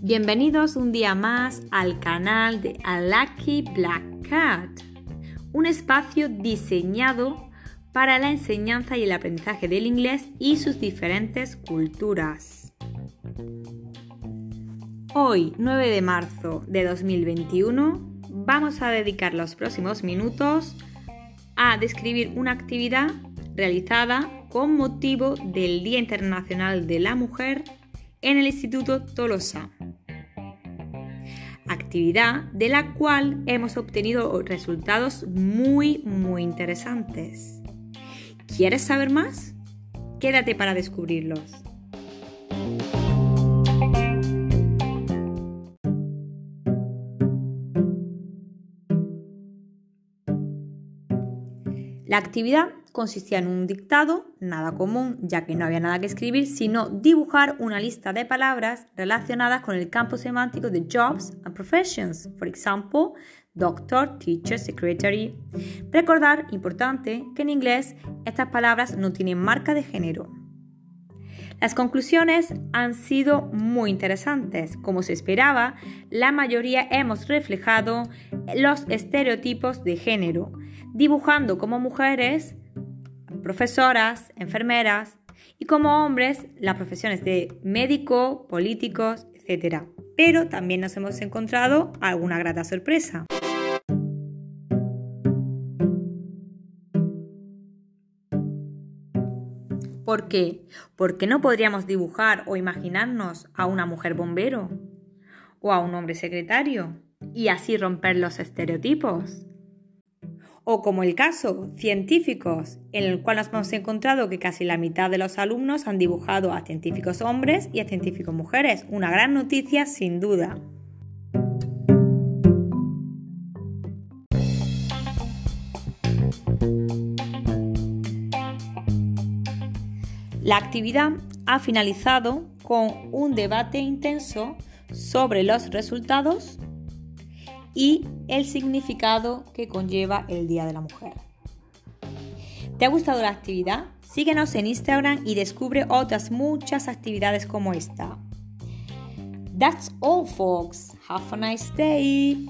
Bienvenidos un día más al canal de A Lucky Black Cat, un espacio diseñado para la enseñanza y el aprendizaje del inglés y sus diferentes culturas. Hoy, 9 de marzo de 2021, vamos a dedicar los próximos minutos a describir una actividad realizada con motivo del Día Internacional de la Mujer en el Instituto Tolosa actividad de la cual hemos obtenido resultados muy, muy interesantes. ¿Quieres saber más? Quédate para descubrirlos. La actividad consistía en un dictado, nada común ya que no había nada que escribir, sino dibujar una lista de palabras relacionadas con el campo semántico de jobs and professions, por ejemplo, doctor, teacher, secretary. Recordar, importante, que en inglés estas palabras no tienen marca de género. Las conclusiones han sido muy interesantes. Como se esperaba, la mayoría hemos reflejado los estereotipos de género, dibujando como mujeres profesoras, enfermeras y como hombres las profesiones de médico, políticos, etc. Pero también nos hemos encontrado alguna grata sorpresa. ¿Por qué? Porque no podríamos dibujar o imaginarnos a una mujer bombero o a un hombre secretario y así romper los estereotipos o como el caso científicos, en el cual nos hemos encontrado que casi la mitad de los alumnos han dibujado a científicos hombres y a científicos mujeres. Una gran noticia sin duda. La actividad ha finalizado con un debate intenso sobre los resultados y el significado que conlleva el Día de la Mujer. ¿Te ha gustado la actividad? Síguenos en Instagram y descubre otras muchas actividades como esta. That's all folks. Have a nice day.